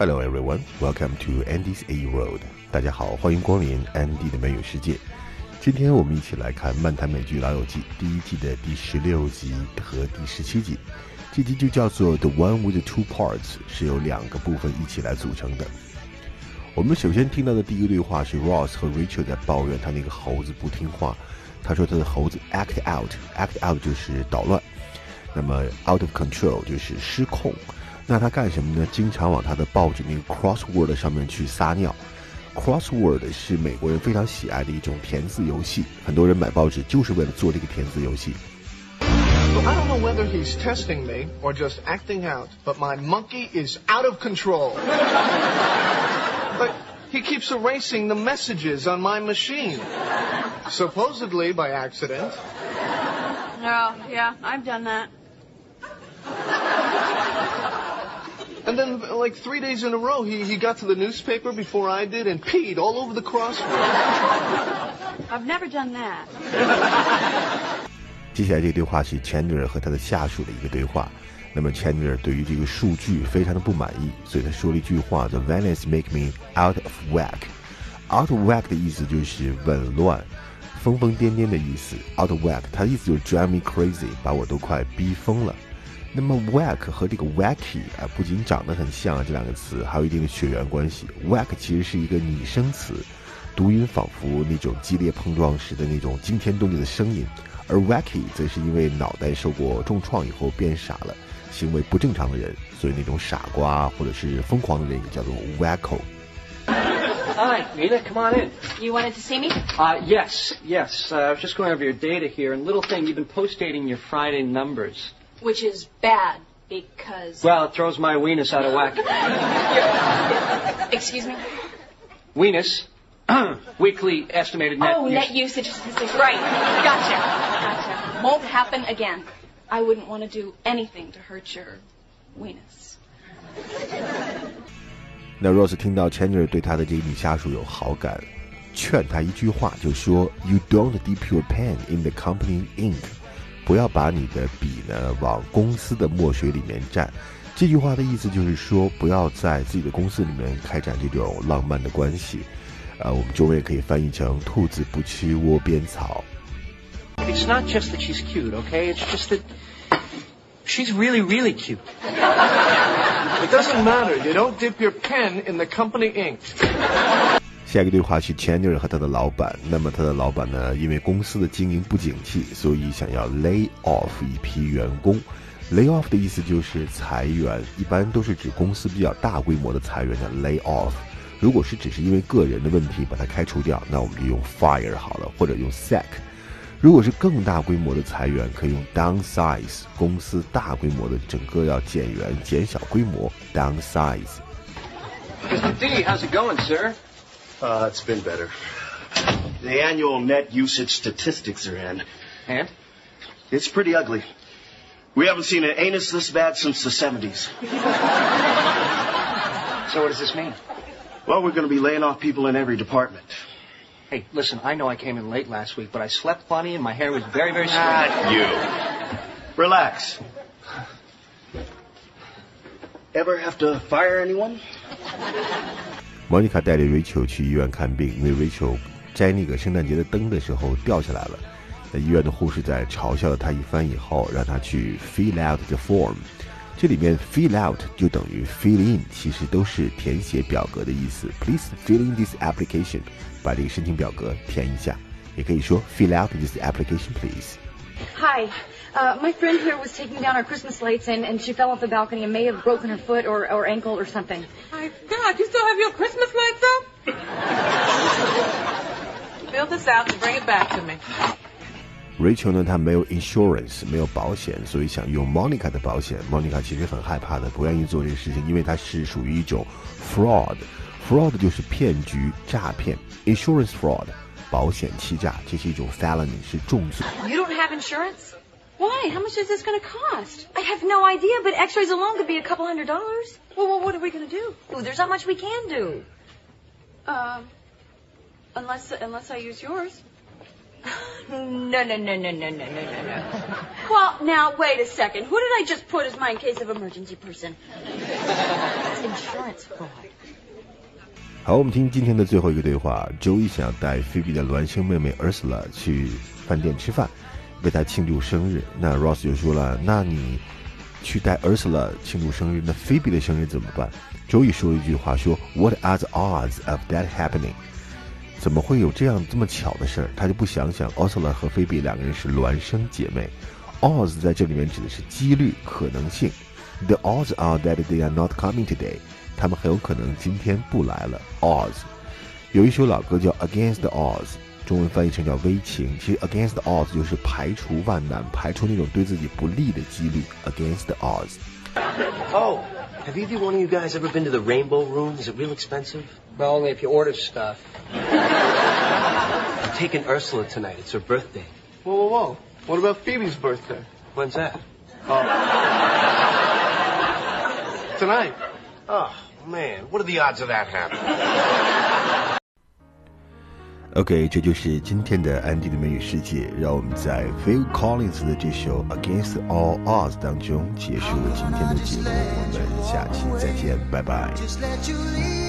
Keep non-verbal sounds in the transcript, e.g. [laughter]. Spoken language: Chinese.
Hello everyone, welcome to Andy's A Road. 大家好，欢迎光临 Andy 的美语世界。今天我们一起来看漫谈美剧《老友记》第一季的第十六集和第十七集。这集就叫做 The One with the Two Parts，是由两个部分一起来组成的。我们首先听到的第一个对话是 Ross 和 Rachel 在抱怨他那个猴子不听话。他说他的猴子 act out，act out 就是捣乱，那么 out of control 就是失控。那他干什么呢？经常往他的报纸那个 crossword 上面去撒尿。crossword 是美国人非常喜爱的一种填字游戏，很多人买报纸就是为了做这个填字游戏。I don't know whether he's testing me or just acting out, but my monkey is out of control. but he keeps erasing the messages on my machine, supposedly by accident. Oh, yeah, I've done that. And then, like three days in a row, he, he got to the newspaper before I did and peed all over the crossword. [laughs] I've never done that. [laughs] 接下来这个对话是 Chandler 和他的下属的一个对话。那么 Chandler 对于这个数据非常的不满意，所以他说了一句话：“The values make me out of whack。” Out of whack 的意思就是紊乱、疯疯癫癫的意思。Out of whack，它的意思就是 drive me crazy，把我都快逼疯了。 那么 whack 和这个 wacky 啊，不仅长得很像啊，这两个词还有一定的血缘关系。whack 其实是一个拟声词，读音仿佛那种激烈碰撞时的那种惊天动地的声音，而 wacky 则是因为脑袋受过重创以后变傻了，行为不正常的人，所以那种傻瓜或者是疯狂的人也叫做 wacko。Hi, Nina, come on in. You wanted to see me? Uh, yes, yes. Uh, I was just going over your data here, and little thing, you've been post-dating your Friday numbers. Which is bad because. Well, it throws my weenus out of whack. Excuse me? Weenus, [clears throat] weekly estimated net. oh, use- net usage statistics. Right. Gotcha. Gotcha. Won't happen again. I wouldn't want to do anything to hurt your weenus. 那 Rose 听到 Chandler 对他的这个女下属有好感，劝他一句话，就说 "You don't dip your pen in the company ink"， 不要把你的笔呢往公司的墨水里面蘸。这句话的意思就是说，不要在自己的公司里面开展这种浪漫的关系。呃，我们中文也可以翻译成“兔子不吃窝边草”。It's not just that she's cute, okay? It's just that she's really, really cute. It doesn't matter. You don't dip your pen in the company ink. 下一个对话是 Chandler 和他的老板。那么他的老板呢，因为公司的经营不景气，所以想要 lay off 一批员工。lay off 的意思就是裁员，一般都是指公司比较大规模的裁员叫 lay off。如果是只是因为个人的问题把他开除掉，那我们就用 fire 好了，或者用 sack。如果是更大规模的裁员，可以用 downsize。公司大规模的整个要减员、减小规模，downsize。Mr. D, how's it going, sir? Uh, it's been better. The annual net usage statistics are in. And? It's pretty ugly. We haven't seen an anus this bad since the 70s. So what does this mean? Well, we're going to be laying off people in every department. Hey, listen, I know I came in late last week, but I slept funny and my hair was very, very straight. Not you. Relax. Ever have to fire anyone? 莫妮卡带着 Rachel 去医院看病，因为 Rachel 摘那个圣诞节的灯的时候掉下来了。那医院的护士在嘲笑了她一番以后，让她去 fill out the form。这里面 fill out 就等于 fill in，其实都是填写表格的意思。Please fill in this application，把这个申请表格填一下。也可以说 fill out this application, please。Hi. Uh, my friend here was taking down our Christmas lights and, and she fell off the balcony and may have broken her foot or, or ankle or something. My God, you still have your Christmas lights up? Fill this out and bring it back to me. Rachel 呢，她没有 insurance，没有保险，所以想用 Monica 的保险。Monica 其实很害怕的，不愿意做这个事情，因为它是属于一种 fraud。fraud 就是骗局、诈骗，insurance fraud 保险欺诈，这是一种 felony，是重罪。 You don't have insurance? Why? How much is this going to cost? I have no idea, but x-rays alone could be a couple hundred dollars. Well, well what are we going to do? Ooh, there's not much we can do. Um, unless unless I use yours. [laughs] No, no, no, no, no, no, no, no, no. [laughs] Well, now wait a second. Who did I just put as my in case of emergency person? [laughs] insurance fraud. 好，我们听今天的最后一个对话。周一想带菲比的孪生妹妹 Ursula 去饭店吃饭，为她庆祝生日。那 Ross 就说了：“那你去带 Ursula 庆祝生日，那菲比的生日怎么办？”周一说了一句话说：“What are the odds of that happening？” 怎么会有这样这么巧的事儿？他就不想想，Ursula 和菲比两个人是孪生姐妹。Odds 在这里面指的是几率、可能性。The odds are that they are not coming today. 他们很有可能今天不来了。Odds 有一首老歌叫《Against the Odds》，中文翻译成叫危情。其实 Against the Odds 就是排除万难，排除那种对自己不利的几率。Against the Odds。Oh, have either one of you guys ever been to the Rainbow Room? Is it real expensive? Well, only if you order stuff. I'm taking Ursula tonight. It's her birthday. Whoa, whoa, whoa. What about Phoebe's birthday? When's that? Tonight. Oh, man, what are the odds of that happening? OK，这就是今天的安迪的美语世界。让我们在 Phil Collins 的这首《Against All Odds》当中结束了今天的节目。我们下期再见，拜拜。